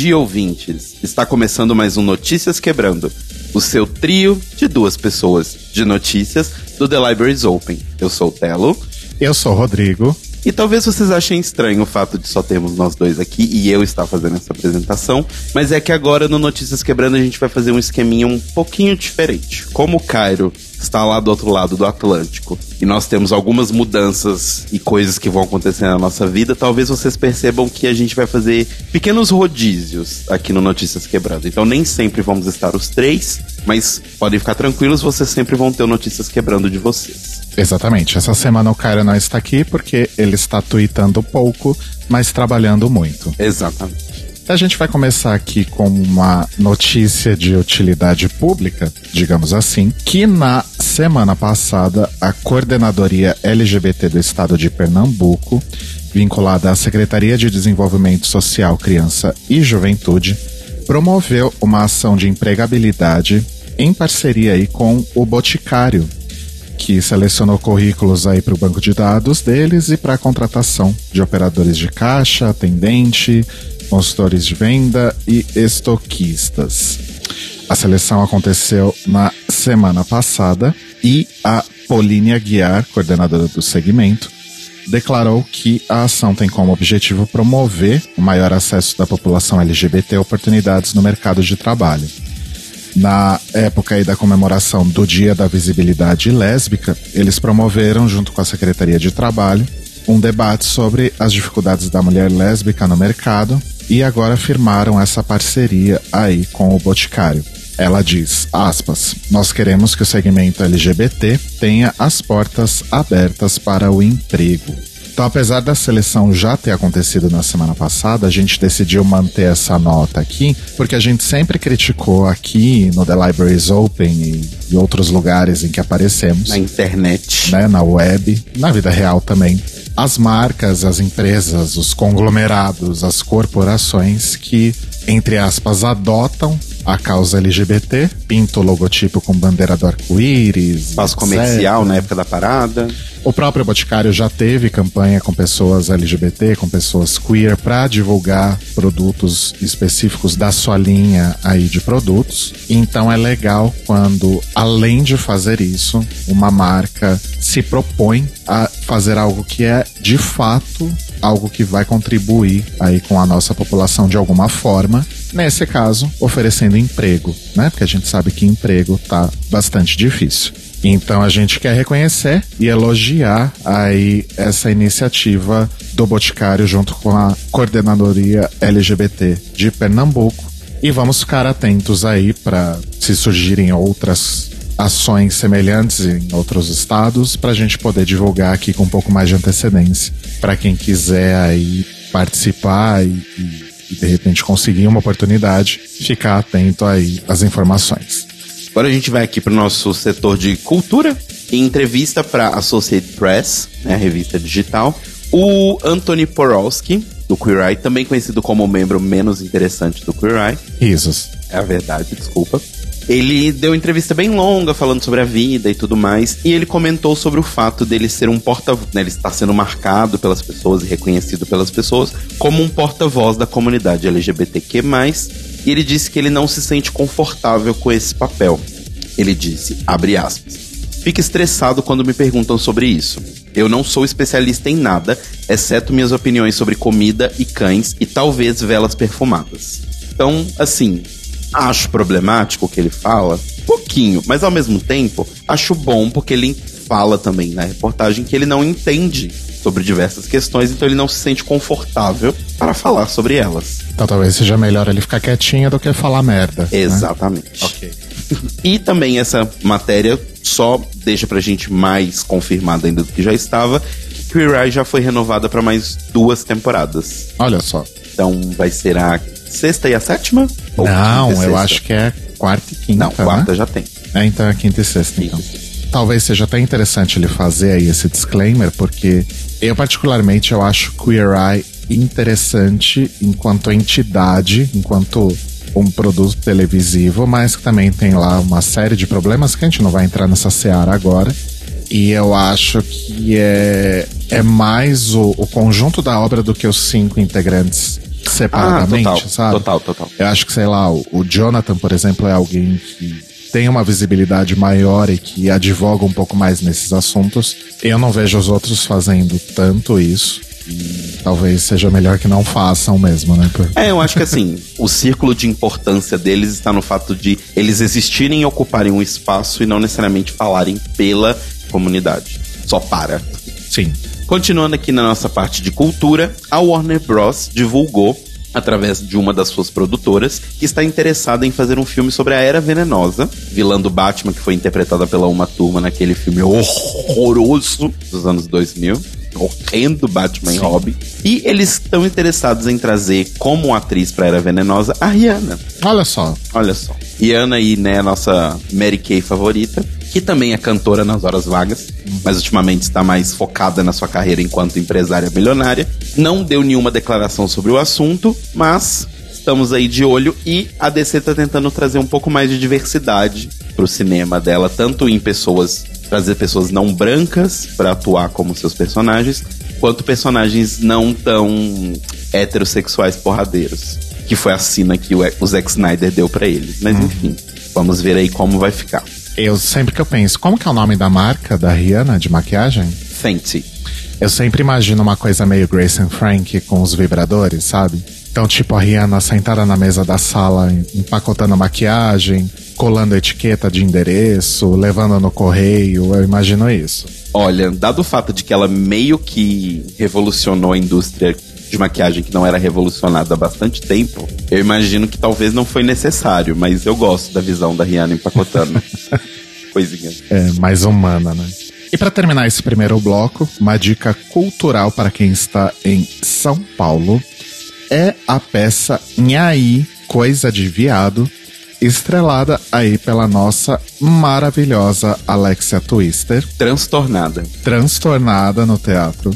Dia, ouvintes. Está começando mais um Notícias Quebrando, o seu trio de duas pessoas de notícias do The Libraries Open. Eu sou o Telo. Eu sou o Rodrigo. E talvez vocês achem estranho o fato de só termos nós dois aqui e eu estar fazendo essa apresentação, mas é que agora no Notícias Quebrando a gente vai fazer um esqueminha um pouquinho diferente. Como o Cairo está lá do outro lado do Atlântico e nós temos algumas mudanças e coisas que vão acontecer na nossa vida, talvez vocês percebam que a gente vai fazer pequenos rodízios aqui no Notícias Quebrando. Então nem sempre vamos estar os três, mas podem ficar tranquilos, vocês sempre vão ter Notícias Quebrando de vocês. Exatamente. Essa semana o Cairo não está aqui porque ele está tweetando pouco, mas trabalhando muito. Exatamente. A gente vai começar aqui com uma notícia de utilidade pública, digamos assim, que na semana passada a coordenadoria LGBT do estado de Pernambuco, vinculada à Secretaria de Desenvolvimento Social, Criança e Juventude, promoveu uma ação de empregabilidade em parceria aí com o Boticário, que selecionou currículos aí para o banco de dados deles e para a contratação de operadores de caixa, atendente, consultores de venda e estoquistas. A seleção aconteceu na semana passada e a Polínia Guiar, coordenadora do segmento, declarou que a ação tem como objetivo promover o maior acesso da população LGBT a oportunidades no mercado de trabalho. Na época aí da comemoração do Dia da Visibilidade Lésbica, eles promoveram, junto com a Secretaria de Trabalho, um debate sobre as dificuldades da mulher lésbica no mercado e agora firmaram essa parceria aí com o Boticário. Ela diz, aspas, nós queremos que o segmento LGBT tenha as portas abertas para o emprego. Então, apesar da seleção já ter acontecido na semana passada, a gente decidiu manter essa nota aqui, porque a gente sempre criticou aqui no The Libraries Open e, e outros lugares em que aparecemos. Na internet. Né, na web, na vida real também. As marcas, as empresas, os conglomerados, as corporações que, entre aspas, adotam a causa LGBT, pinta o logotipo com bandeira do arco-íris. Espaço comercial na época da parada. O próprio Boticário já teve campanha com pessoas LGBT, com pessoas queer, para divulgar produtos específicos da sua linha aí de produtos. Então é legal quando, além de fazer isso, uma marca se propõe a fazer algo que é de fato algo que vai contribuir aí com a nossa população de alguma forma. Nesse caso, oferecendo emprego, né? Porque a gente sabe que emprego tá bastante difícil. Então a gente quer reconhecer e elogiar aí essa iniciativa do Boticário junto com a coordenadoria LGBT de Pernambuco e vamos ficar atentos aí para se surgirem outras ações semelhantes em outros estados para a gente poder divulgar aqui com um pouco mais de antecedência para quem quiser aí participar e, e, e de repente conseguir uma oportunidade ficar atento aí às informações. Agora a gente vai aqui para o nosso setor de cultura. Em entrevista para Associated Press, né, a revista digital, o Anthony Porowski, do Queer Eye, também conhecido como o membro menos interessante do Queer Eye. Risos. É a verdade, desculpa. Ele deu entrevista bem longa falando sobre a vida e tudo mais, e ele comentou sobre o fato dele ser um porta, né, ele está sendo marcado pelas pessoas e reconhecido pelas pessoas como um porta-voz da comunidade LGBTQ+, e ele disse que ele não se sente confortável com esse papel. Ele disse, abre aspas, fico estressado quando me perguntam sobre isso. Eu não sou especialista em nada, exceto minhas opiniões sobre comida e cães e talvez velas perfumadas. Então, assim, acho problemático o que ele fala, pouquinho, mas ao mesmo tempo acho bom porque ele fala também na reportagem que ele não entende sobre diversas questões, então ele não se sente confortável para falar sobre elas. Então talvez seja melhor ele ficar quietinho do que falar merda. Exatamente. Né? Ok. e também essa matéria só deixa pra gente mais confirmada ainda do que já estava, que Queer Eye já foi renovada para mais duas temporadas. Olha só. Então vai ser a sexta e a sétima? Ou não, eu acho que é quarta e quinta. Não, quarta né? já tem. É, então é quinta e sexta, então. Talvez seja até interessante ele fazer aí esse disclaimer, porque eu particularmente eu acho Queer Eye interessante enquanto entidade, enquanto um produto televisivo, mas que também tem lá uma série de problemas que a gente não vai entrar nessa seara agora. E eu acho que é, é mais o, o conjunto da obra do que os cinco integrantes separadamente, ah, total, sabe? Total, total. Eu acho que, sei lá, o, Jonathan, por exemplo, é alguém que tem uma visibilidade maior e que advoga um pouco mais nesses assuntos. Eu não vejo os outros fazendo tanto isso. E talvez seja melhor que não façam mesmo, né? É, eu acho que assim, o círculo de importância deles está no fato de eles existirem e ocuparem um espaço e não necessariamente falarem pela comunidade. Só para. Sim. Continuando aqui na nossa parte de cultura, a Warner Bros. divulgou através de uma das suas produtoras, que está interessada em fazer um filme sobre a Era Venenosa, vilã do Batman, que foi interpretada pela Uma Turma naquele filme horroroso dos anos 2000. Horrendo Batman Sim. e Robin. E eles estão interessados em trazer como atriz para Era Venenosa a Rihanna. Olha só. Olha só. Rihanna aí, né, a nossa Mary Kay favorita que também é cantora nas horas vagas, mas ultimamente está mais focada na sua carreira enquanto empresária milionária. Não deu nenhuma declaração sobre o assunto, mas estamos aí de olho e a DC está tentando trazer um pouco mais de diversidade para o cinema dela, tanto em pessoas trazer pessoas não brancas para atuar como seus personagens, quanto personagens não tão heterossexuais porradeiros, que foi a sina que o Zack Snyder deu para eles. Mas uhum. enfim, vamos ver aí como vai ficar. Eu sempre que eu penso, como que é o nome da marca da Rihanna de maquiagem? Fenty. Eu sempre imagino uma coisa meio Grace and Frank com os vibradores, sabe? Então, tipo, a Rihanna sentada na mesa da sala, empacotando maquiagem, colando etiqueta de endereço, levando no correio, eu imagino isso. Olha, dado o fato de que ela meio que revolucionou a indústria de maquiagem que não era revolucionada há bastante tempo, eu imagino que talvez não foi necessário, mas eu gosto da visão da Rihanna empacotando coisinha. É, mais humana, né? E para terminar esse primeiro bloco, uma dica cultural para quem está em São Paulo é a peça Nhaí, Coisa de Viado, estrelada aí pela nossa maravilhosa Alexia Twister. Transtornada. Transtornada no teatro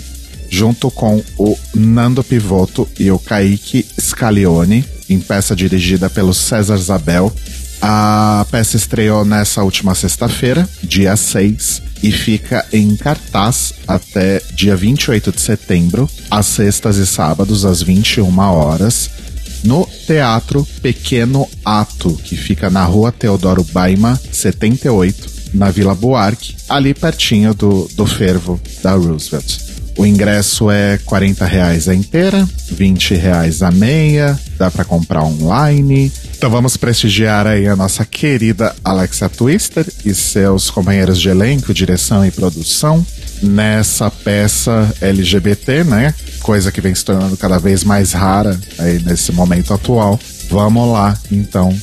junto com o Nando Pivoto e o Kaique Scalione, em peça dirigida pelo César Zabel. A peça estreou nessa última sexta-feira, dia 6, e fica em cartaz até dia 28 de setembro, às sextas e sábados, às 21 horas, no Teatro Pequeno Ato, que fica na rua Teodoro Baima, 78, na Vila Buarque, ali pertinho do, do fervo da Roosevelt. O ingresso é 40 reais a inteira, 20 reais a meia, dá para comprar online. Então vamos prestigiar aí a nossa querida Alexa Twister e seus companheiros de elenco, direção e produção nessa peça LGBT, né? Coisa que vem se tornando cada vez mais rara aí nesse momento atual. Vamos lá, então,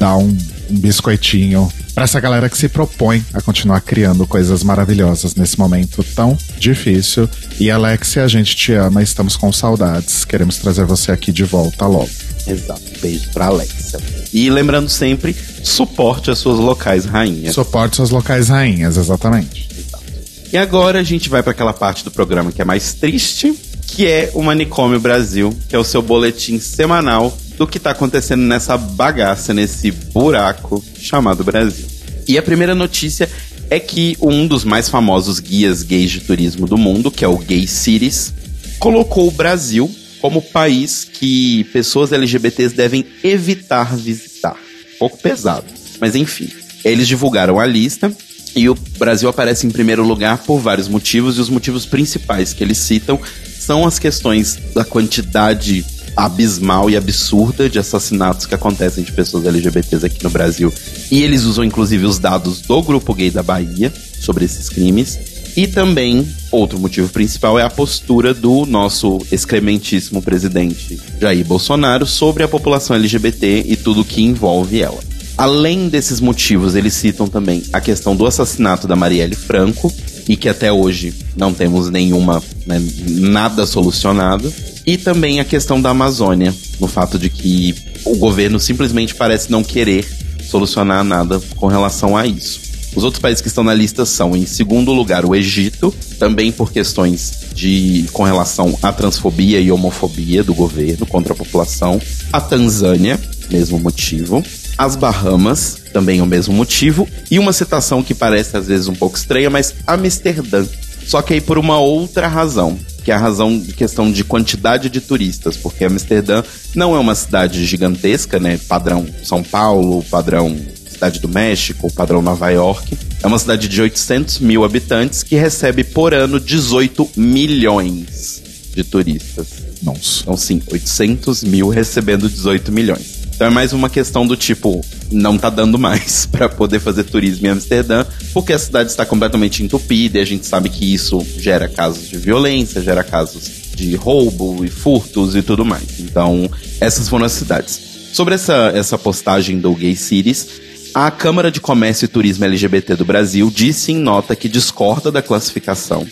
dar um, um biscoitinho para essa galera que se propõe a continuar criando coisas maravilhosas nesse momento tão difícil. E Alexia, a gente te ama, estamos com saudades. Queremos trazer você aqui de volta logo. Exato. Beijo pra Alexia. E lembrando sempre, suporte as suas locais rainhas. Suporte suas locais rainhas, exatamente. Exato. E agora a gente vai para aquela parte do programa que é mais triste, que é o Manicômio Brasil, que é o seu boletim semanal do que está acontecendo nessa bagaça, nesse buraco chamado Brasil. E a primeira notícia é que um dos mais famosos guias gays de turismo do mundo, que é o Gay Cities, colocou o Brasil como país que pessoas LGBTs devem evitar visitar. Um pouco pesado, mas enfim. Eles divulgaram a lista e o Brasil aparece em primeiro lugar por vários motivos, e os motivos principais que eles citam são as questões da quantidade abismal e absurda de assassinatos que acontecem de pessoas LGBTs aqui no Brasil. E eles usam inclusive os dados do grupo gay da Bahia sobre esses crimes. E também, outro motivo principal é a postura do nosso excrementíssimo presidente Jair Bolsonaro sobre a população LGBT e tudo que envolve ela. Além desses motivos, eles citam também a questão do assassinato da Marielle Franco, e que até hoje não temos nenhuma, né, nada solucionado. E também a questão da Amazônia, no fato de que o governo simplesmente parece não querer solucionar nada com relação a isso. Os outros países que estão na lista são, em segundo lugar, o Egito, também por questões de com relação à transfobia e homofobia do governo contra a população. A Tanzânia, mesmo motivo. As Bahamas, também o mesmo motivo. E uma citação que parece às vezes um pouco estranha, mas Amsterdã. Só que aí por uma outra razão que é a razão de questão de quantidade de turistas, porque Amsterdã não é uma cidade gigantesca, né? Padrão São Paulo, padrão Cidade do México, padrão Nova York. É uma cidade de 800 mil habitantes que recebe por ano 18 milhões de turistas. Nossa. Então, sim, 800 mil recebendo 18 milhões. Então é mais uma questão do tipo, não tá dando mais para poder fazer turismo em Amsterdã, porque a cidade está completamente entupida e a gente sabe que isso gera casos de violência, gera casos de roubo e furtos e tudo mais. Então, essas foram as cidades. Sobre essa, essa postagem do Gay Cities, a Câmara de Comércio e Turismo LGBT do Brasil disse em nota que discorda da classificação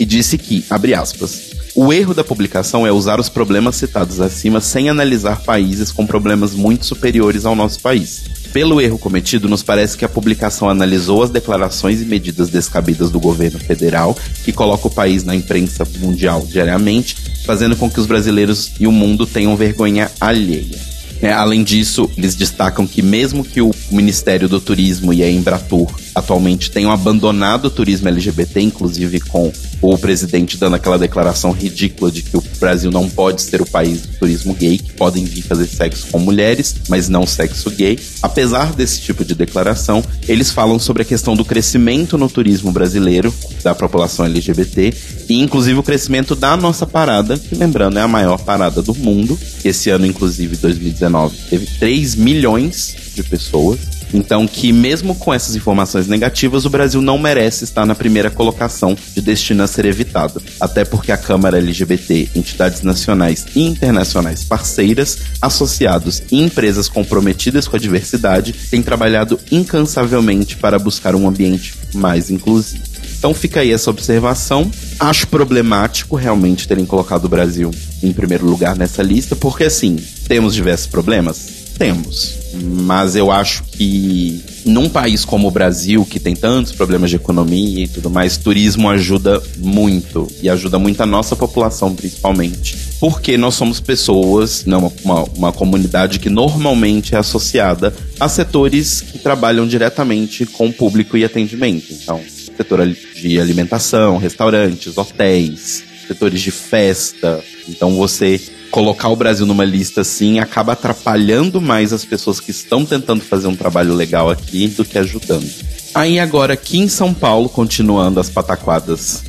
e disse que, abre aspas, o erro da publicação é usar os problemas citados acima sem analisar países com problemas muito superiores ao nosso país. Pelo erro cometido, nos parece que a publicação analisou as declarações e medidas descabidas do governo federal, que coloca o país na imprensa mundial diariamente, fazendo com que os brasileiros e o mundo tenham vergonha alheia. É, além disso, eles destacam que mesmo que o Ministério do Turismo e a Embratur atualmente tenham abandonado o turismo LGBT, inclusive com o presidente dando aquela declaração ridícula de que o Brasil não pode ser o país do turismo gay, que podem vir fazer sexo com mulheres, mas não sexo gay. Apesar desse tipo de declaração, eles falam sobre a questão do crescimento no turismo brasileiro, da população LGBT, e inclusive o crescimento da nossa parada, que lembrando é a maior parada do mundo. Esse ano, inclusive, 2019, teve 3 milhões de pessoas. Então, que mesmo com essas informações negativas, o Brasil não merece estar na primeira colocação de destino a ser evitado. Até porque a Câmara LGBT, entidades nacionais e internacionais parceiras, associados e empresas comprometidas com a diversidade têm trabalhado incansavelmente para buscar um ambiente mais inclusivo. Então fica aí essa observação. Acho problemático realmente terem colocado o Brasil em primeiro lugar nessa lista, porque assim, temos diversos problemas? Temos. Mas eu acho que num país como o Brasil, que tem tantos problemas de economia e tudo mais, turismo ajuda muito. E ajuda muito a nossa população, principalmente. Porque nós somos pessoas, não, uma, uma comunidade que normalmente é associada a setores que trabalham diretamente com público e atendimento. Então, setor de alimentação, restaurantes, hotéis, setores de festa. Então você colocar o Brasil numa lista assim acaba atrapalhando mais as pessoas que estão tentando fazer um trabalho legal aqui do que ajudando. Aí agora aqui em São Paulo, continuando as pataquadas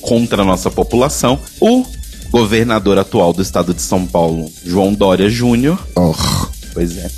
contra a nossa população, o governador atual do estado de São Paulo, João Dória Júnior, oh. pois é,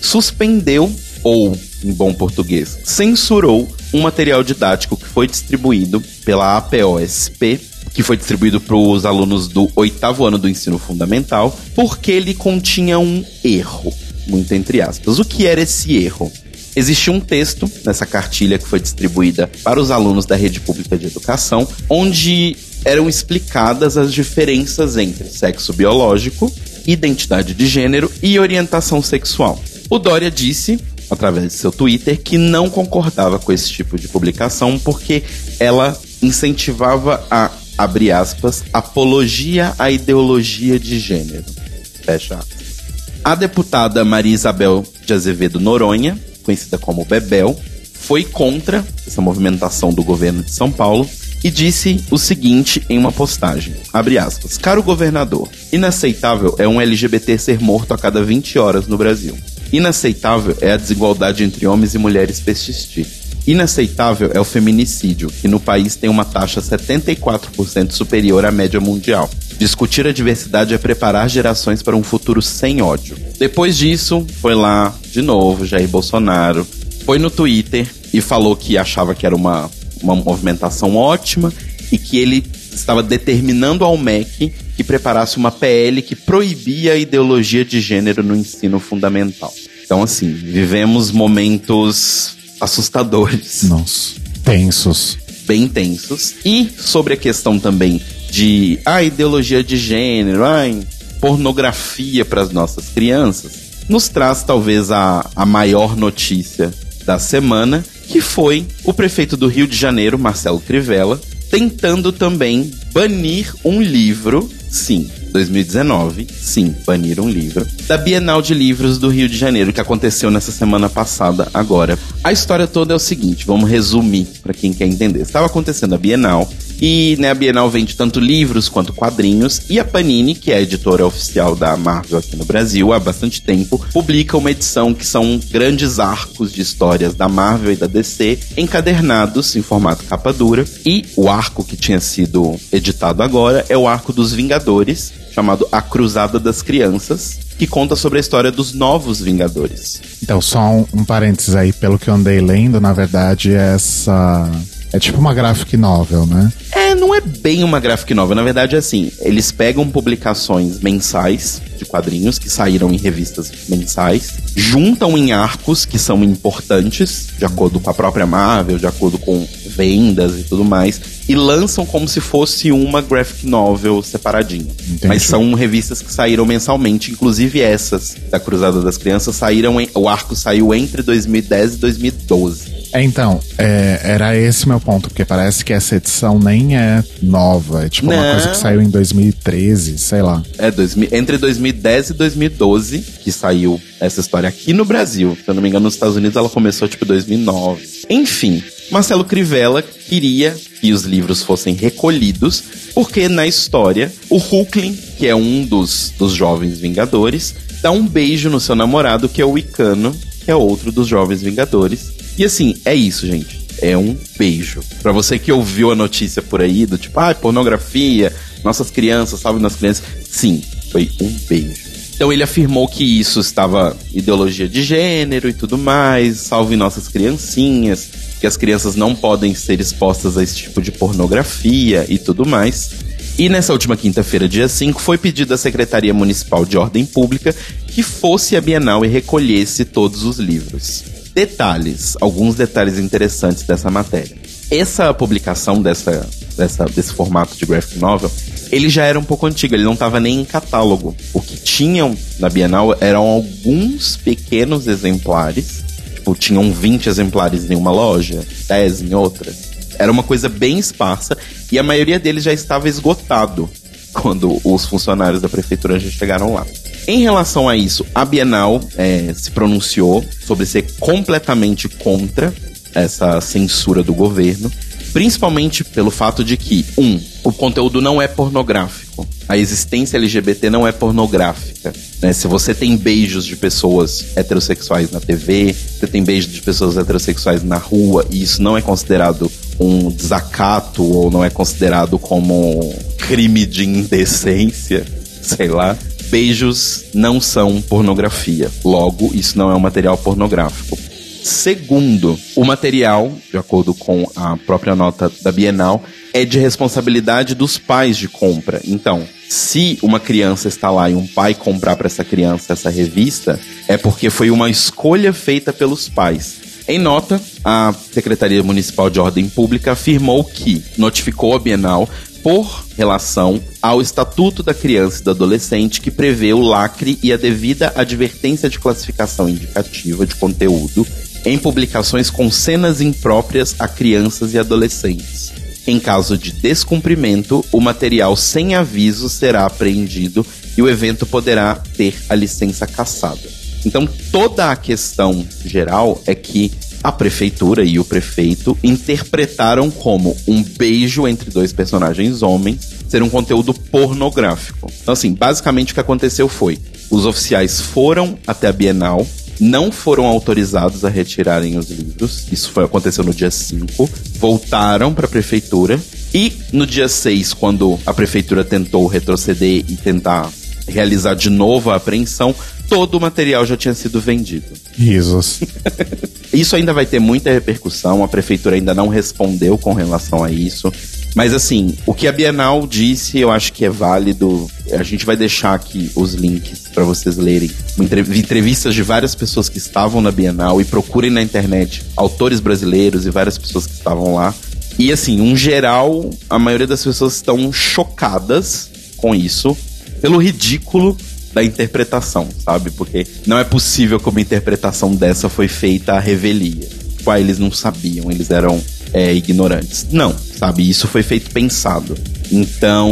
suspendeu ou em bom português, censurou um material didático que foi distribuído pela APOSP, que foi distribuído para os alunos do oitavo ano do ensino fundamental, porque ele continha um erro, muito entre aspas. O que era esse erro? Existia um texto nessa cartilha que foi distribuída para os alunos da rede pública de educação, onde eram explicadas as diferenças entre sexo biológico, identidade de gênero e orientação sexual. O Dória disse através de seu Twitter, que não concordava com esse tipo de publicação porque ela incentivava a, abre aspas, apologia à ideologia de gênero. Fecha. A deputada Maria Isabel de Azevedo Noronha, conhecida como Bebel, foi contra essa movimentação do governo de São Paulo e disse o seguinte em uma postagem, abre aspas, Caro governador, inaceitável é um LGBT ser morto a cada 20 horas no Brasil. Inaceitável é a desigualdade entre homens e mulheres persistir. Inaceitável é o feminicídio, que no país tem uma taxa 74% superior à média mundial. Discutir a diversidade é preparar gerações para um futuro sem ódio. Depois disso, foi lá, de novo, Jair Bolsonaro, foi no Twitter e falou que achava que era uma, uma movimentação ótima e que ele estava determinando ao MEC que preparasse uma PL que proibia a ideologia de gênero no ensino fundamental. Então, assim, vivemos momentos assustadores. Nossa, tensos. Bem tensos. E sobre a questão também de a ah, ideologia de gênero, ai, pornografia para as nossas crianças, nos traz talvez a, a maior notícia da semana, que foi o prefeito do Rio de Janeiro, Marcelo Crivella, tentando também banir um livro, sim, 2019, sim, baniram livro, da Bienal de Livros do Rio de Janeiro, que aconteceu nessa semana passada, agora. A história toda é o seguinte, vamos resumir para quem quer entender. Estava acontecendo a Bienal E né, a Bienal vende tanto livros quanto quadrinhos. E a Panini, que é a editora oficial da Marvel aqui no Brasil há bastante tempo, publica uma edição que são grandes arcos de histórias da Marvel e da DC, encadernados em formato capa dura. E o arco que tinha sido editado agora é o arco dos Vingadores, chamado A Cruzada das Crianças, que conta sobre a história dos novos Vingadores. Então, só um, um parênteses aí, pelo que eu andei lendo, na verdade, essa. É tipo uma graphic novel, né? É, não é bem uma graphic novel. Na verdade, é assim: eles pegam publicações mensais de quadrinhos que saíram em revistas mensais, juntam em arcos que são importantes, de acordo com a própria Marvel, de acordo com vendas e tudo mais, e lançam como se fosse uma graphic novel separadinha. Entendi. Mas são revistas que saíram mensalmente, inclusive essas da Cruzada das Crianças saíram em, o arco saiu entre 2010 e 2012. É, então, é, era esse meu ponto, porque parece que essa edição nem é nova. É tipo Não. uma coisa que saiu em 2013, sei lá. É, dois, entre 2010 e 2012 que saiu essa história aqui no Brasil. Se eu não me engano, nos Estados Unidos ela começou tipo 2009. Enfim, Marcelo Crivella queria que os livros fossem recolhidos, porque na história, o Hulkling, que é um dos, dos jovens Vingadores, dá um beijo no seu namorado, que é o Icano, que é outro dos jovens Vingadores. E assim, é isso, gente. É um beijo. Para você que ouviu a notícia por aí, do tipo, ah, pornografia, nossas crianças, salve nas crianças. Sim, foi um beijo. Então ele afirmou que isso estava ideologia de gênero e tudo mais, salve nossas criancinhas, que as crianças não podem ser expostas a esse tipo de pornografia e tudo mais. E nessa última quinta-feira, dia 5, foi pedido à Secretaria Municipal de Ordem Pública que fosse a Bienal e recolhesse todos os livros. Detalhes, alguns detalhes interessantes dessa matéria. Essa publicação dessa, dessa, desse formato de graphic novel ele já era um pouco antigo, ele não estava nem em catálogo. O que tinham na Bienal eram alguns pequenos exemplares, tipo, tinham 20 exemplares em uma loja, 10 em outra. Era uma coisa bem esparsa e a maioria deles já estava esgotado quando os funcionários da prefeitura já chegaram lá. Em relação a isso, a Bienal é, se pronunciou sobre ser completamente contra essa censura do governo Principalmente pelo fato de que, um, o conteúdo não é pornográfico. A existência LGBT não é pornográfica. Né? Se você tem beijos de pessoas heterossexuais na TV, você tem beijos de pessoas heterossexuais na rua, e isso não é considerado um desacato ou não é considerado como crime de indecência, sei lá. Beijos não são pornografia. Logo, isso não é um material pornográfico. Segundo, o material, de acordo com a própria nota da Bienal, é de responsabilidade dos pais de compra. Então, se uma criança está lá e um pai comprar para essa criança essa revista, é porque foi uma escolha feita pelos pais. Em nota, a Secretaria Municipal de Ordem Pública afirmou que notificou a Bienal por relação ao Estatuto da Criança e do Adolescente, que prevê o lacre e a devida advertência de classificação indicativa de conteúdo em publicações com cenas impróprias a crianças e adolescentes. Em caso de descumprimento, o material sem aviso será apreendido e o evento poderá ter a licença cassada. Então, toda a questão geral é que a prefeitura e o prefeito interpretaram como um beijo entre dois personagens homens ser um conteúdo pornográfico. Então, assim, basicamente o que aconteceu foi: os oficiais foram até a Bienal, não foram autorizados a retirarem os livros. Isso foi, aconteceu no dia 5. Voltaram para a prefeitura. E no dia 6, quando a prefeitura tentou retroceder e tentar realizar de novo a apreensão, todo o material já tinha sido vendido. Risos. isso ainda vai ter muita repercussão, a prefeitura ainda não respondeu com relação a isso. Mas assim, o que a Bienal disse, eu acho que é válido. A gente vai deixar aqui os links para vocês lerem. Entrevistas de várias pessoas que estavam na Bienal e procurem na internet autores brasileiros e várias pessoas que estavam lá. E assim, um geral, a maioria das pessoas estão chocadas com isso, pelo ridículo da interpretação, sabe? Porque não é possível uma interpretação dessa foi feita à revelia. Tipo, eles não sabiam, eles eram é, ignorantes. Não, sabe? Isso foi feito pensado. Então,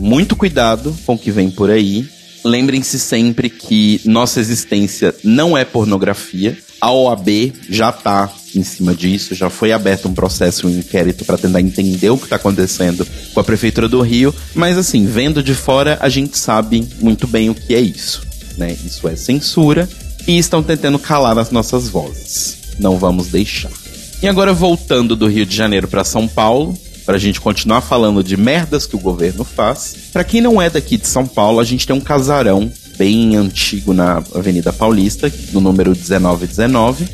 muito cuidado com o que vem por aí. Lembrem-se sempre que nossa existência não é pornografia. A OAB já tá em cima disso, já foi aberto um processo, um inquérito para tentar entender o que está acontecendo com a prefeitura do Rio, mas assim, vendo de fora, a gente sabe muito bem o que é isso, né? Isso é censura e estão tentando calar as nossas vozes. Não vamos deixar. E agora voltando do Rio de Janeiro para São Paulo, para a gente continuar falando de merdas que o governo faz. Para quem não é daqui de São Paulo, a gente tem um casarão bem antigo na Avenida Paulista, no número 1919,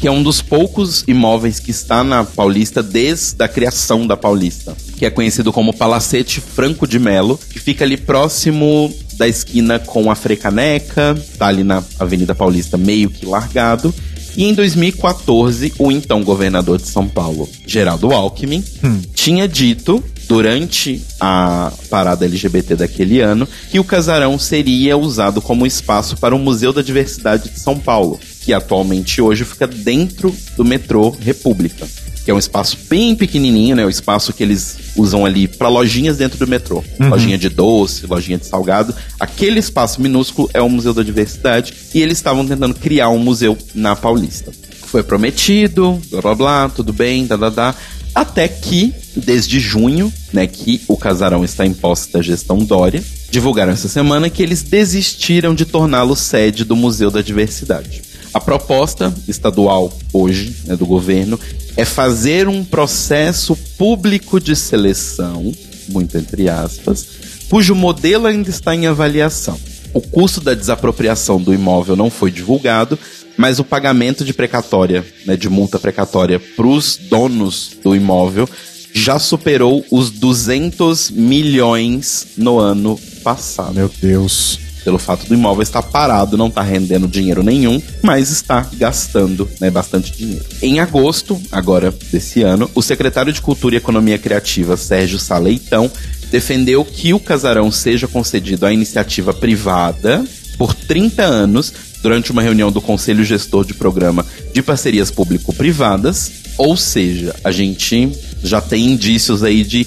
que é um dos poucos imóveis que está na Paulista desde a criação da Paulista, que é conhecido como Palacete Franco de Melo, que fica ali próximo da esquina com a Frecaneca, tá ali na Avenida Paulista meio que largado, e em 2014, o então governador de São Paulo, Geraldo Alckmin, hum. tinha dito durante a parada LGBT daquele ano que o casarão seria usado como espaço para o Museu da Diversidade de São Paulo, que atualmente hoje fica dentro do metrô República que é um espaço bem pequenininho, né? O espaço que eles usam ali para lojinhas dentro do metrô. Uhum. Lojinha de doce, lojinha de salgado. Aquele espaço minúsculo é o Museu da Diversidade e eles estavam tentando criar um museu na Paulista. Foi prometido, blá blá blá, tudo bem, da da da. Até que, desde junho, né, que o casarão está em posse da gestão Dória, divulgaram essa semana que eles desistiram de torná-lo sede do Museu da Diversidade. A proposta estadual hoje, né, do governo, é fazer um processo público de seleção, muito entre aspas, cujo modelo ainda está em avaliação. O custo da desapropriação do imóvel não foi divulgado, mas o pagamento de precatória, né, de multa precatória para os donos do imóvel já superou os 200 milhões no ano passado. Meu Deus pelo fato do imóvel estar parado, não está rendendo dinheiro nenhum, mas está gastando né, bastante dinheiro. Em agosto, agora desse ano, o secretário de Cultura e Economia Criativa, Sérgio Saleitão, defendeu que o casarão seja concedido à iniciativa privada por 30 anos durante uma reunião do Conselho Gestor de Programa de Parcerias Público-Privadas, ou seja, a gente já tem indícios aí de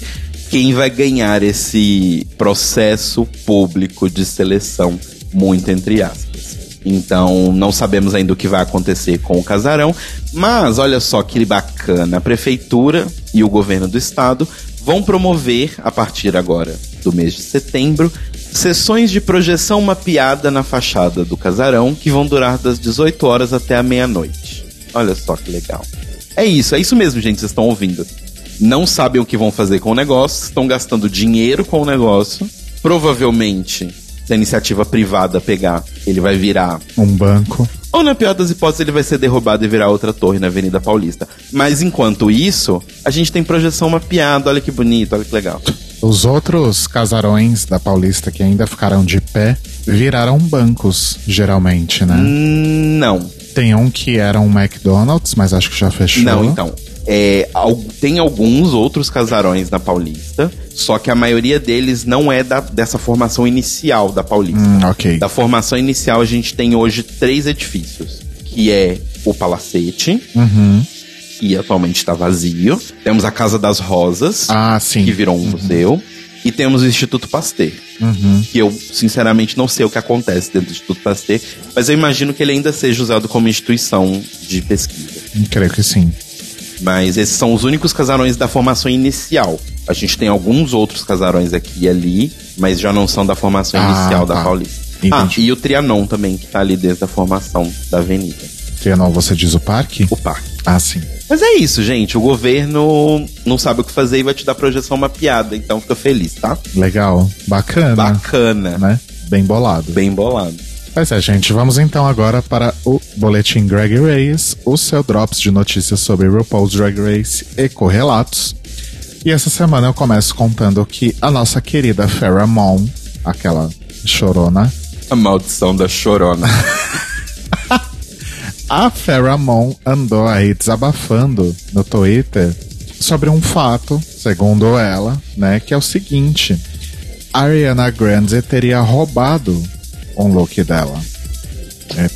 quem vai ganhar esse processo público de seleção, muito entre aspas. Então, não sabemos ainda o que vai acontecer com o casarão, mas olha só que bacana, a prefeitura e o governo do estado vão promover a partir agora do mês de setembro sessões de projeção mapeada na fachada do casarão que vão durar das 18 horas até a meia-noite. Olha só que legal. É isso, é isso mesmo, gente, vocês estão ouvindo não sabem o que vão fazer com o negócio, estão gastando dinheiro com o negócio. Provavelmente, se a iniciativa privada pegar, ele vai virar um banco. Ou, na pior das hipóteses, ele vai ser derrubado e virar outra torre na Avenida Paulista. Mas enquanto isso, a gente tem projeção mapeada. Olha que bonito, olha que legal. Os outros casarões da Paulista que ainda ficaram de pé viraram bancos, geralmente, né? Não. Tem um que era um McDonald's, mas acho que já fechou. Não, então. É, tem alguns outros casarões na Paulista, só que a maioria deles não é da, dessa formação inicial da Paulista. Hum, ok. Da formação inicial, a gente tem hoje três edifícios, que é o Palacete, uhum. que atualmente está vazio. Temos a Casa das Rosas, ah, que virou um uhum. museu. E temos o Instituto Pasteur, uhum. que eu sinceramente não sei o que acontece dentro do Instituto Pasteur, mas eu imagino que ele ainda seja usado como instituição de pesquisa. Creio que sim. Mas esses são os únicos casarões da formação inicial. A gente tem alguns outros casarões aqui e ali, mas já não são da formação ah, inicial tá. da Paulista. Entendi. Ah, e o Trianon também, que tá ali desde a formação da avenida. Trianon, você diz o parque? O parque. Ah, sim. Mas é isso, gente. O governo não sabe o que fazer e vai te dar projeção mapeada. Então fica feliz, tá? Legal. Bacana. Bacana. Né? Bem bolado. Bem bolado. Pois é, gente, vamos então agora para o Boletim Drag Race, o seu drops de notícias sobre RuPaul's Drag Race e correlatos. E essa semana eu começo contando que a nossa querida Farrah Moon, aquela chorona... A maldição da chorona. a Farrah Moon andou aí desabafando no Twitter sobre um fato, segundo ela, né, que é o seguinte... Ariana Grande teria roubado um look dela.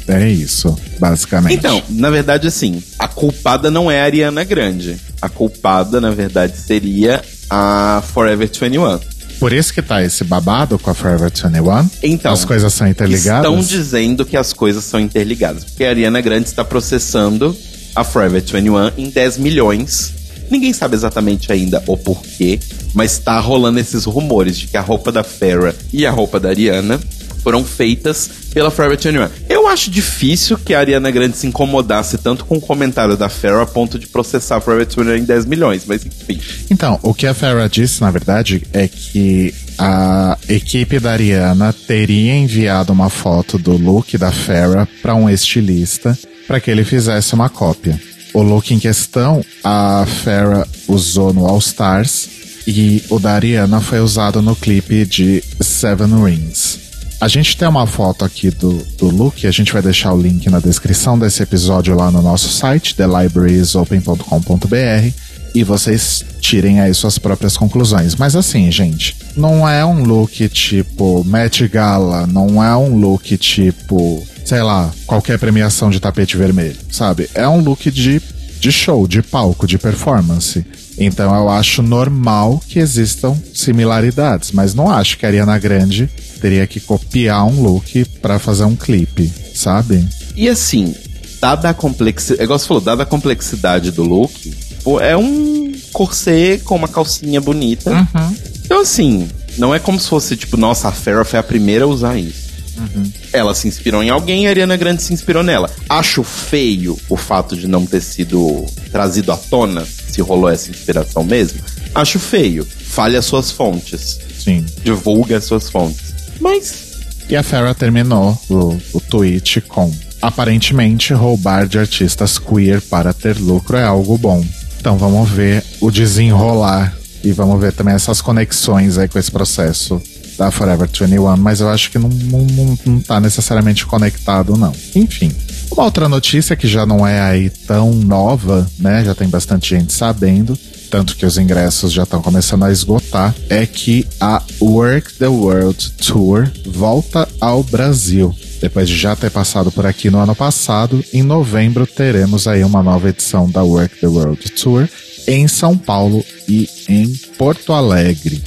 É, é isso, basicamente. Então, na verdade, assim, a culpada não é a Ariana Grande. A culpada, na verdade, seria a Forever 21. por isso que tá esse babado com a Forever 21? Então, As coisas são interligadas? Estão dizendo que as coisas são interligadas. Porque a Ariana Grande está processando a Forever 21 em 10 milhões. Ninguém sabe exatamente ainda o porquê, mas tá rolando esses rumores de que a roupa da Farrah e a roupa da Ariana foram feitas pela Forever 21. Eu acho difícil que a Ariana Grande se incomodasse tanto com o comentário da Farrah a ponto de processar a Forever 21 em 10 milhões, mas enfim. Então, o que a Farrah disse, na verdade, é que a equipe da Ariana teria enviado uma foto do look da Farrah para um estilista para que ele fizesse uma cópia. O look em questão, a Farrah usou no All Stars e o da Ariana foi usado no clipe de Seven Rings. A gente tem uma foto aqui do, do look, a gente vai deixar o link na descrição desse episódio lá no nosso site, thelibrariesopen.com.br, e vocês tirem aí suas próprias conclusões. Mas assim, gente, não é um look tipo Met Gala, não é um look tipo, sei lá, qualquer premiação de tapete vermelho, sabe? É um look de, de show, de palco, de performance. Então eu acho normal que existam similaridades, mas não acho que a Ariana Grande teria que copiar um look para fazer um clipe, sabe? E assim, dada a complexidade. É igual você falou, dada a complexidade do look, é um corset com uma calcinha bonita. Uhum. Então, assim, não é como se fosse, tipo, nossa, a Farrah foi a primeira a usar isso. Uhum. Ela se inspirou em alguém e a Ariana Grande se inspirou nela. Acho feio o fato de não ter sido trazido à tona, se rolou essa inspiração mesmo. Acho feio. Fale as suas fontes. Sim. Divulgue as suas fontes. Mas E a Farrah terminou o, o tweet com aparentemente roubar de artistas queer para ter lucro é algo bom. Então vamos ver o desenrolar e vamos ver também essas conexões aí com esse processo da Forever 21, mas eu acho que não, não, não, não tá necessariamente conectado, não. Enfim. Uma outra notícia que já não é aí tão nova, né? Já tem bastante gente sabendo, tanto que os ingressos já estão começando a esgotar, é que a Work the World Tour volta ao Brasil. Depois de já ter passado por aqui no ano passado, em novembro teremos aí uma nova edição da Work the World Tour em São Paulo e em Porto Alegre.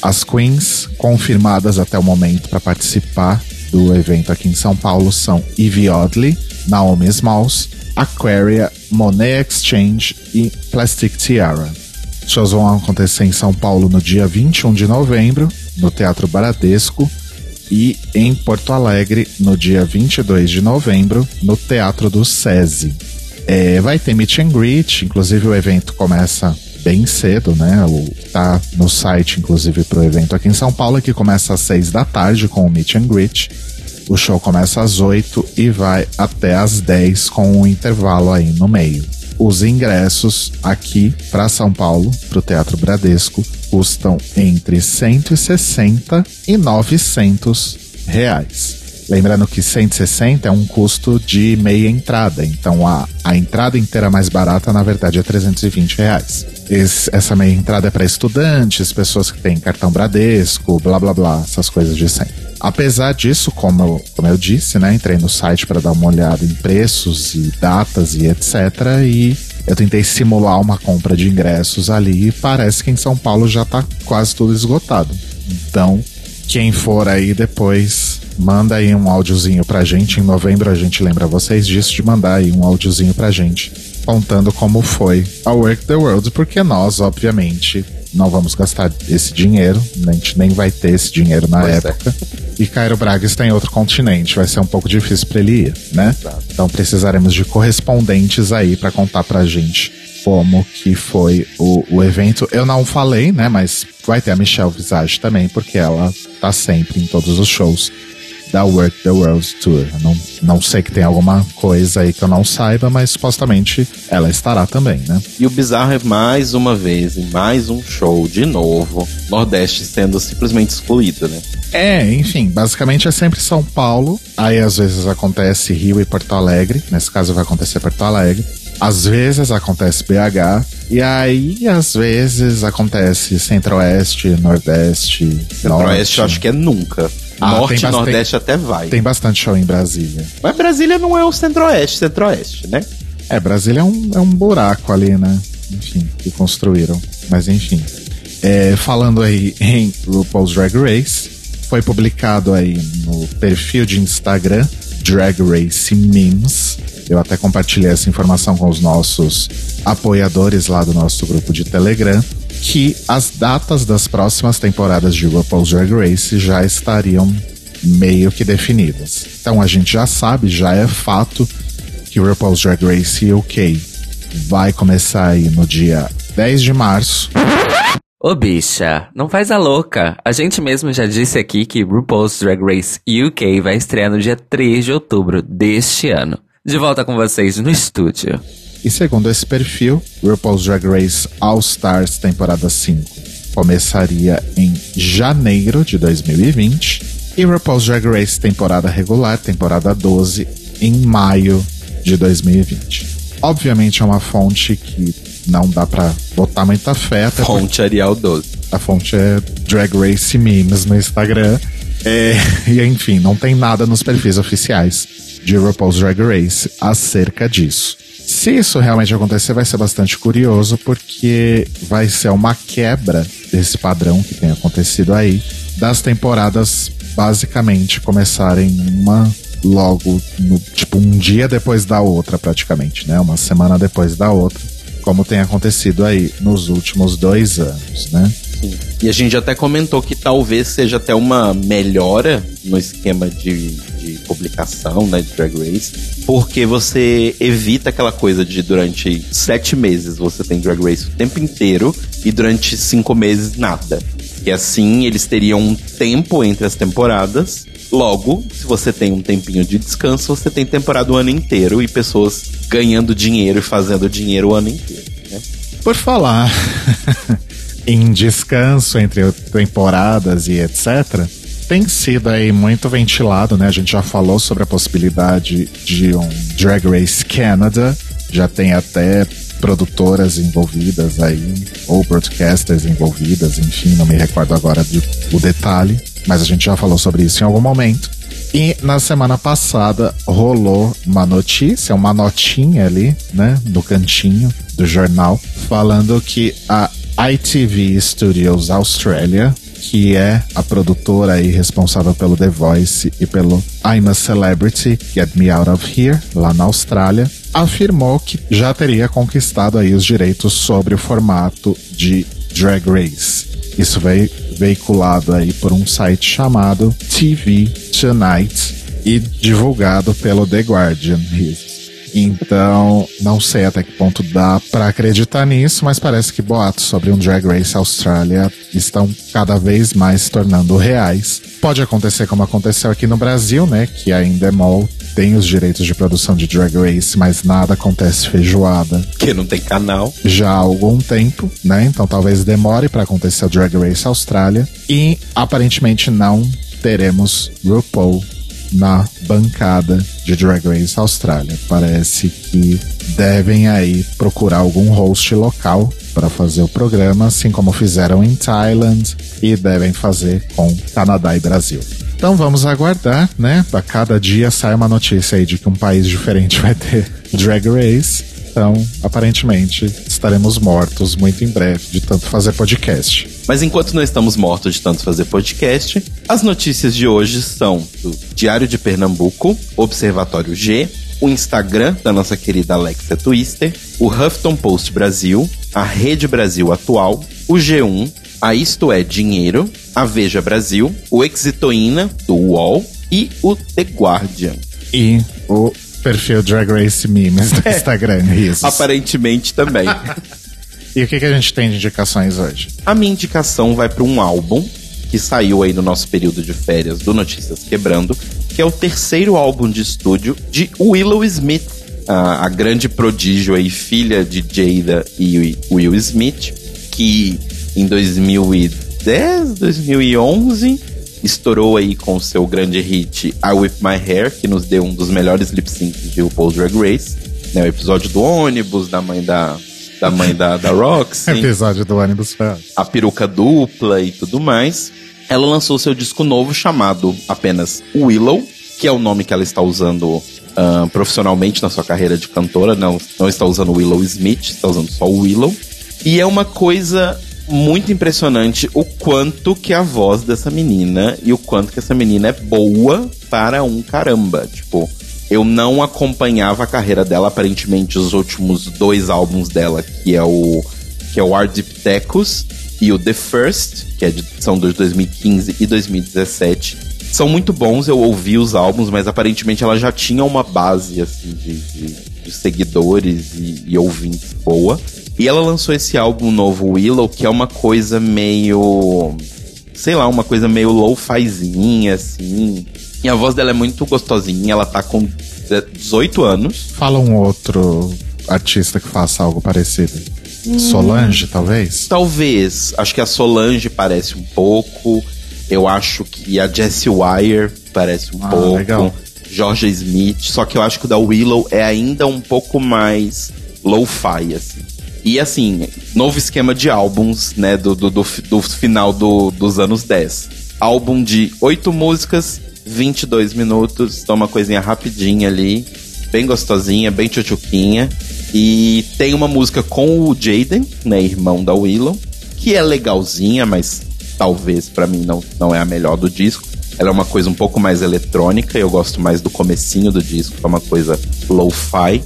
As queens confirmadas até o momento para participar do evento aqui em São Paulo são Evie Oddly, Naomi Smalls, Aquaria, Monet Exchange e Plastic Tiara. Shows vão acontecer em São Paulo no dia 21 de novembro, no Teatro Baradesco, e em Porto Alegre no dia 22 de novembro, no Teatro do SESI. É, vai ter meet and greet, inclusive o evento começa bem cedo, né? O, tá no site, inclusive, pro evento aqui em São Paulo, que começa às 6 da tarde com o meet and greet. O show começa às 8 e vai até às 10 com um intervalo aí no meio. Os ingressos aqui para São Paulo, pro Teatro Bradesco, custam entre 160 e 900 reais. Lembrando que 160 é um custo de meia entrada, então a, a entrada inteira mais barata, na verdade, é 320 reais. Esse, essa meia entrada é para estudantes, pessoas que têm cartão Bradesco, blá blá blá, essas coisas de sempre. Apesar disso, como eu, como eu disse, né, entrei no site para dar uma olhada em preços e datas e etc. E eu tentei simular uma compra de ingressos ali e parece que em São Paulo já tá quase tudo esgotado. Então, quem for aí depois, manda aí um áudiozinho pra gente. Em novembro a gente lembra vocês disso, de mandar aí um áudiozinho pra gente, contando como foi a Work the World, porque nós, obviamente, não vamos gastar esse dinheiro, a gente nem vai ter esse dinheiro na Pois é. época. E Cairo Braga está em outro continente, vai ser um pouco difícil pra ele ir, né? Exato. Então precisaremos de correspondentes aí pra contar pra gente como que foi o, o evento. Eu não falei, né? Mas vai ter a Michelle Visage também, porque ela tá sempre em todos os shows da Work the World Tour. Não, não sei que tem alguma coisa aí que eu não saiba, mas supostamente ela estará também, né? E o bizarro é mais uma vez, mais um show, de novo, Nordeste sendo simplesmente excluído, né? É, enfim, basicamente é sempre São Paulo. Aí às vezes acontece Rio e Porto Alegre. Nesse caso vai acontecer Porto Alegre. Às vezes acontece BH. E aí, às vezes, acontece Centro-Oeste, Nordeste. Centro-Oeste eu acho que é nunca. Ah, Norte e Nordeste até vai. Tem bastante show em Brasília. Mas Brasília não é o Centro-Oeste, Centro-Oeste, né? É, Brasília é um, é um buraco ali, né? Enfim, que construíram. Mas enfim. É, falando aí em RuPaul's Drag Race, foi publicado aí no perfil de Instagram Drag Race Memes. Eu até compartilhei essa informação com os nossos apoiadores lá do nosso grupo de Telegram, que as datas das próximas temporadas de RuPaul's Drag Race já estariam meio que definidas. Então a gente já sabe, já é fato que o RuPaul's Drag Race UK vai começar aí no dia 10 de março. Ô bicha, não faz a louca. A gente mesmo já disse aqui que RuPaul's Drag Race UK vai estrear no dia 3 de outubro deste ano. De volta com vocês no estúdio. E segundo esse perfil, RuPaul's Drag Race All Stars temporada 5 começaria em janeiro de 2020 e RuPaul's Drag Race temporada regular, temporada 12, em maio de 2020. Obviamente é uma fonte que não dá pra botar muita fé. Até fonte Arial 12. A fonte é Drag Race Memes no Instagram. É, e enfim, não tem nada nos perfis oficiais de RuPaul's Drag Race acerca disso. Se isso realmente acontecer, vai ser bastante curioso, porque vai ser uma quebra desse padrão que tem acontecido aí, das temporadas basicamente começarem uma logo no, tipo um dia depois da outra praticamente, né? Uma semana depois da outra, como tem acontecido aí nos últimos dois anos, né? Sim. E a gente até comentou que talvez seja até uma melhora no esquema de, de publicação, né, de Drag Race, porque você evita aquela coisa de durante sete meses você tem Drag Race o tempo inteiro e durante cinco meses nada. E assim eles teriam um tempo entre as temporadas. Logo, se você tem um tempinho de descanso, você tem temporada o ano inteiro e pessoas ganhando dinheiro e fazendo dinheiro o ano inteiro. Né? Por falar em descanso entre temporadas e etc., tem sido aí muito ventilado, né? A gente já falou sobre a possibilidade de um Drag Race Canada. Já tem até produtoras envolvidas aí, ou broadcasters envolvidas, enfim, não me recordo agora do detalhe, mas a gente já falou sobre isso em algum momento. E na semana passada rolou uma notícia, uma notinha ali, né, no cantinho do jornal, falando que a ITV Studios Australia que é a produtora aí responsável pelo The Voice e pelo I'm a Celebrity, Get Me Out of Here, lá na Austrália, afirmou que já teria conquistado aí os direitos sobre o formato de Drag Race. Isso veio veiculado aí por um site chamado TV Tonight e divulgado pelo The Guardian. Então, não sei até que ponto dá para acreditar nisso, mas parece que boatos sobre um Drag Race Austrália estão cada vez mais se tornando reais. Pode acontecer como aconteceu aqui no Brasil, né? Que a Endemol tem os direitos de produção de Drag Race, mas nada acontece feijoada. Que não tem canal. Já há algum tempo, né? Então talvez demore para acontecer o Drag Race Austrália. E aparentemente não teremos RuPaul na bancada de Drag Race Austrália. Parece que devem aí procurar algum host local para fazer o programa, assim como fizeram em Thailand e devem fazer com Canadá e Brasil. Então vamos aguardar, né? A cada dia sai uma notícia aí de que um país diferente vai ter Drag Race. Então, aparentemente, estaremos mortos muito em breve de tanto fazer podcast. Mas enquanto não estamos mortos de tanto fazer podcast, as notícias de hoje são do Diário de Pernambuco, Observatório G, o Instagram da nossa querida Alexa Twister, o Huffington Post Brasil, a Rede Brasil Atual, o G1, a Isto É Dinheiro, a Veja Brasil, o Exitoína, do UOL e o The Guardian. E o perfil Drag Race Memes do Instagram, isso. Aparentemente também. e o que, que a gente tem de indicações hoje? A minha indicação vai para um álbum que saiu aí no nosso período de férias do Notícias Quebrando, que é o terceiro álbum de estúdio de Willow Smith, a, a grande prodígio aí, filha de Jada e Will Smith, que em 2010, 2011 estourou aí com seu grande hit I Whip My Hair, que nos deu um dos melhores lip syncs de RuPaul's Drag Race, né, o episódio do ônibus, da mãe da da mãe da, da Roxy. episódio do ônibus. A peruca dupla e tudo mais. Ela lançou seu disco novo chamado apenas Willow, que é o nome que ela está usando uh, profissionalmente na sua carreira de cantora. Não, não está usando Willow Smith, está usando só Willow. E é uma coisa muito impressionante o quanto que a voz dessa menina e o quanto que essa menina é boa para um caramba. Tipo, eu não acompanhava a carreira dela, aparentemente, os últimos dois álbuns dela, que é o que é o Art e o The First, que é de, são dos 2015 e 2017. São muito bons, eu ouvi os álbuns, mas aparentemente ela já tinha uma base assim de, de, de seguidores e, e ouvintes boa. E ela lançou esse álbum novo, Willow, que é uma coisa meio. Sei lá, uma coisa meio low-fizinha, assim. E a voz dela é muito gostosinha, ela tá com 18 anos. Fala um outro artista que faça algo parecido. Hum. Solange, talvez? Talvez. Acho que a Solange parece um pouco. Eu acho que a Jessie Wire parece um ah, pouco. Legal. Georgia Smith. Só que eu acho que o da Willow é ainda um pouco mais low-fi, assim. E assim, novo esquema de álbuns, né, do, do, do, do final do, dos anos 10. Álbum de oito músicas, 22 minutos, então uma coisinha rapidinha ali, bem gostosinha, bem tchutchuquinha. E tem uma música com o Jaden, né, irmão da Willow, que é legalzinha, mas talvez para mim não, não é a melhor do disco. Ela é uma coisa um pouco mais eletrônica, eu gosto mais do comecinho do disco, que é uma coisa lo-fi.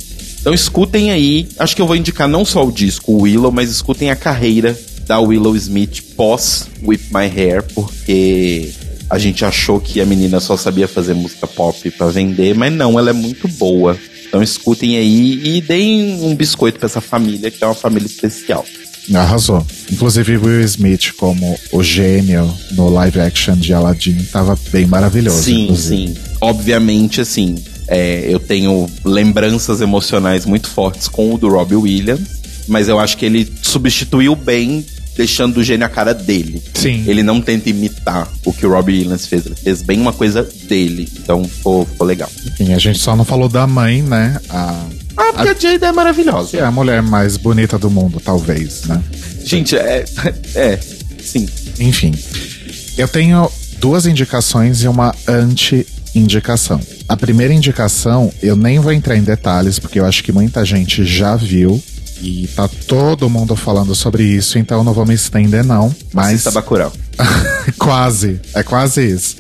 Então escutem aí, acho que eu vou indicar não só o disco, o Willow, mas escutem a carreira da Willow Smith pós Whip My Hair, porque a gente achou que a menina só sabia fazer música pop para vender, mas não, ela é muito boa. Então escutem aí e deem um biscoito para essa família, que é uma família especial. Arrasou. Inclusive Will Smith como o gênio no live action de Aladdin tava bem maravilhoso. Sim, inclusive. sim. Obviamente, assim, é, eu tenho lembranças emocionais muito fortes com o do Robbie Williams, mas eu acho que ele substituiu bem, deixando o gênio a cara dele. Sim. Ele não tenta imitar o que o Robbie Williams fez, ele fez bem uma coisa dele. Então ficou, ficou legal. Enfim, a gente só não falou da mãe, né? A, ah, porque a, a Jada é maravilhosa. É a mulher mais bonita do mundo, talvez, né? Gente, é. É, sim. Enfim. Eu tenho duas indicações e uma anti-indicação. A primeira indicação, eu nem vou entrar em detalhes, porque eu acho que muita gente já viu. E tá todo mundo falando sobre isso, então eu não vou me estender, não. Mas. Assista Bacurau. quase. É quase isso.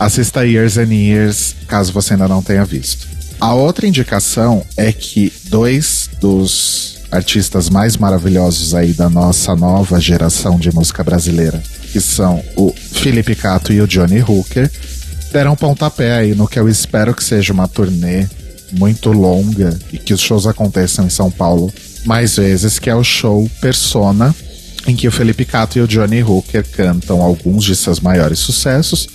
Assista Years and Years, caso você ainda não tenha visto. A outra indicação é que dois dos artistas mais maravilhosos aí da nossa nova geração de música brasileira, que são o Felipe Cato e o Johnny Hooker, deram pontapé aí no que eu espero que seja uma turnê muito longa e que os shows aconteçam em São Paulo mais vezes, que é o show Persona, em que o Felipe Cato e o Johnny Hooker cantam alguns de seus maiores sucessos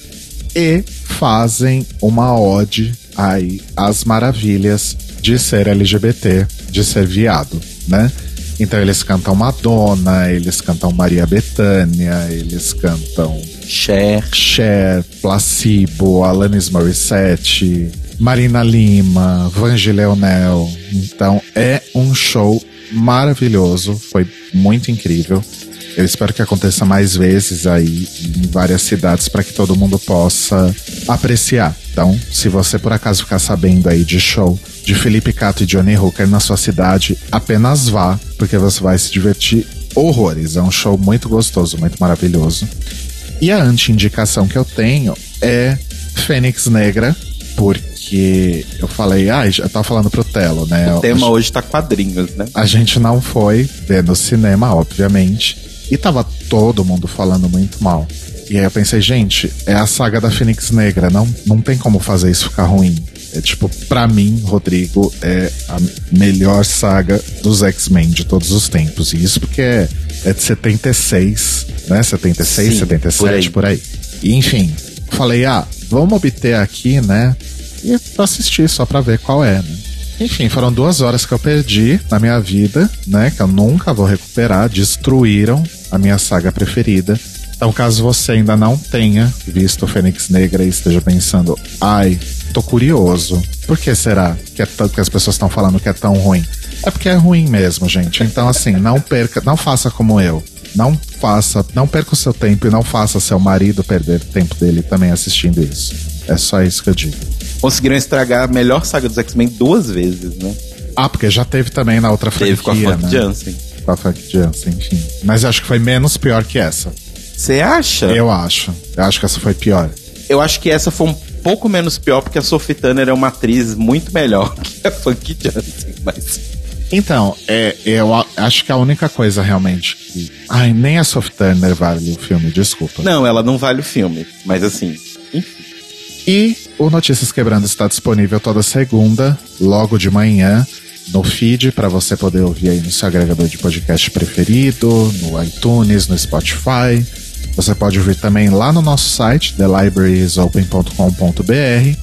e fazem uma ode aí às maravilhas de ser LGBT, de ser viado, né? Então eles cantam Madonna, eles cantam Maria Bethânia, eles cantam Cher, Cher, Placebo, Alanis Morissette, Marina Lima, Vange Leonel. Então é um show maravilhoso, foi muito incrível. Eu espero que aconteça mais vezes aí em várias cidades para que todo mundo possa apreciar. Então, se você por acaso ficar sabendo aí de show de Felipe Cato e Johnny Hooker na sua cidade, apenas vá, porque você vai se divertir horrores. É um show muito gostoso, muito maravilhoso. E a anti-indicação que eu tenho é Fênix Negra, porque eu falei, ah, já tava falando pro Telo, né? O tema hoje tá quadrinhos, né? A gente não foi ver no cinema, obviamente. E tava todo mundo falando muito mal. E aí eu pensei, gente, é a saga da Fênix Negra, não, não tem como fazer isso ficar ruim. É tipo, pra mim, Rodrigo, é a melhor saga dos X-Men de todos os tempos. E isso porque é, é de 76, né? 76, Sim, 77, por aí. por aí. Enfim, falei, ah, vamos obter aqui, né? E assistir só pra ver qual é, né? Enfim, foram duas horas que eu perdi na minha vida, né? Que eu nunca vou recuperar. Destruíram a minha saga preferida. Então, caso você ainda não tenha visto o Fênix Negra e esteja pensando, ai, tô curioso, por que será que, é que as pessoas estão falando que é tão ruim? É porque é ruim mesmo, gente. Então, assim, não perca, não faça como eu. Não faça, não perca o seu tempo e não faça seu marido perder tempo dele também assistindo isso. É só isso que eu digo. Conseguiram estragar a melhor saga dos X-Men duas vezes, né? Ah, porque já teve também na outra franquia, Teve com a né? Jansen. com a Funk Jansen, enfim. Mas eu acho que foi menos pior que essa. Você acha? Eu acho. Eu acho que essa foi pior. Eu acho que essa foi um pouco menos pior, porque a Sophie Turner é uma atriz muito melhor que a Funk Jansen, mas... Então, é, eu acho que a única coisa realmente que. Ai, nem a Soft Turner vale o filme, desculpa. Não, ela não vale o filme, mas assim... enfim. E o Notícias Quebrando está disponível toda segunda, logo de manhã, no feed, para você poder ouvir aí no seu agregador de podcast preferido, no iTunes, no Spotify. Você pode ouvir também lá no nosso site, thelibrariesopen.com.br,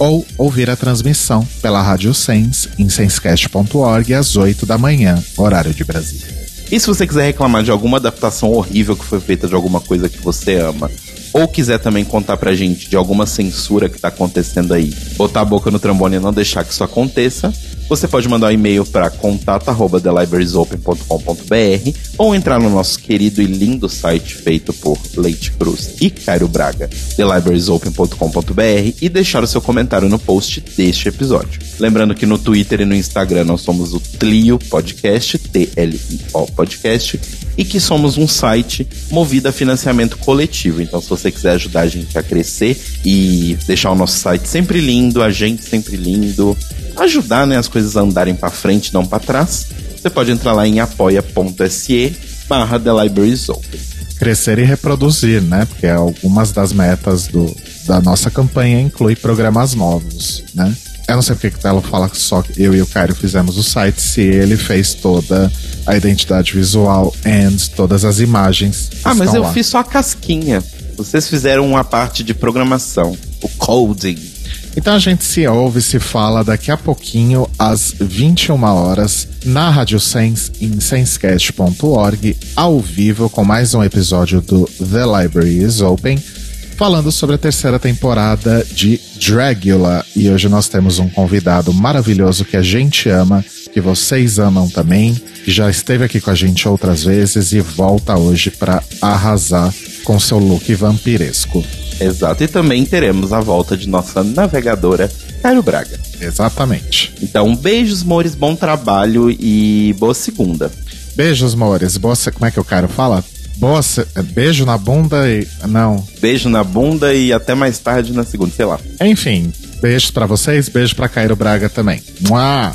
ou ouvir a transmissão pela Rádio Sense em sensecast.org às 8 da manhã, horário de Brasília. E se você quiser reclamar de alguma adaptação horrível que foi feita de alguma coisa que você ama, ou quiser também contar pra gente de alguma censura que tá acontecendo aí, botar a boca no trombone e não deixar que isso aconteça, você pode mandar um e-mail para contato@thelibrariesopen.com.br ou entrar no nosso querido e lindo site feito por Leite Cruz e Cairo Braga, thelibrariesopen.com.br e deixar o seu comentário no post deste episódio. Lembrando que no Twitter e no Instagram nós somos o Tlio Podcast, T-L-I-O Podcast, e que somos um site movido a financiamento coletivo. Então, se você quiser ajudar a gente a crescer e deixar o nosso site sempre lindo, a gente sempre lindo, ajudar né, as coisas a andarem para frente, não para trás, você pode entrar lá em apoia.se barra The Libraries Open. crescer e reproduzir, né? Porque algumas das metas do, da nossa campanha inclui programas novos, né? Eu não sei porque que o Telo fala que só eu e o Caio fizemos o site, se ele fez toda a identidade visual and todas as imagens. Ah, mas eu lá. fiz só a casquinha. Vocês fizeram uma parte de programação, o coding. Então a gente se ouve, se fala daqui a pouquinho, às 21 horas, na Rádio Sense, em sensecast.org, ao vivo, com mais um episódio do The Library is Open, falando sobre a terceira temporada de Dragula. E hoje nós temos um convidado maravilhoso que a gente ama, que vocês amam também, que já esteve aqui com a gente outras vezes e volta hoje para arrasar com seu look vampiresco. Exato. E também teremos a volta de nossa navegadora, Caio Braga. Exatamente. Então, beijos, mores, bom trabalho e boa segunda. Beijos, mores. Boa se... Como é que o cara fala? Boa se... Beijo na bunda e. Não. Beijo na bunda e até mais tarde na segunda, sei lá. Enfim, beijos pra vocês, beijo pra Cairo Braga também. Mua!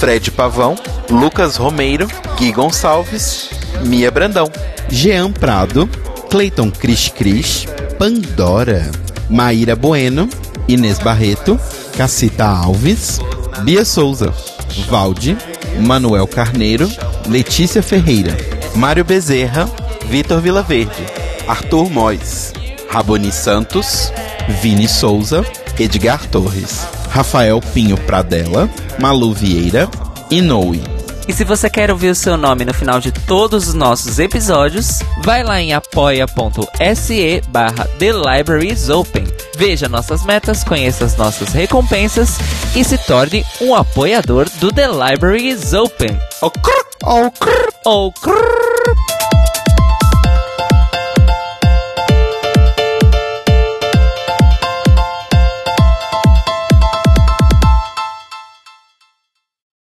Fred Pavão, Lucas Romeiro, Gui Gonçalves, Mia Brandão, Jean Prado, Cleiton Cris Cris, Pandora, Maíra Bueno, Inês Barreto, Cacita Alves, Bia Souza, Valde, Manuel Carneiro, Letícia Ferreira, Mário Bezerra, Vitor Vilaverde, Arthur Mois, Raboni Santos, Vini Souza, Edgar Torres, Rafael Pinho Pradella, Malu Vieira, Inoue. E se você quer ouvir o seu nome no final de todos os nossos episódios, vai lá em apoia.se barra The Open. Veja nossas metas, conheça as nossas recompensas e se torne um apoiador do The Libraries Open. Crrr.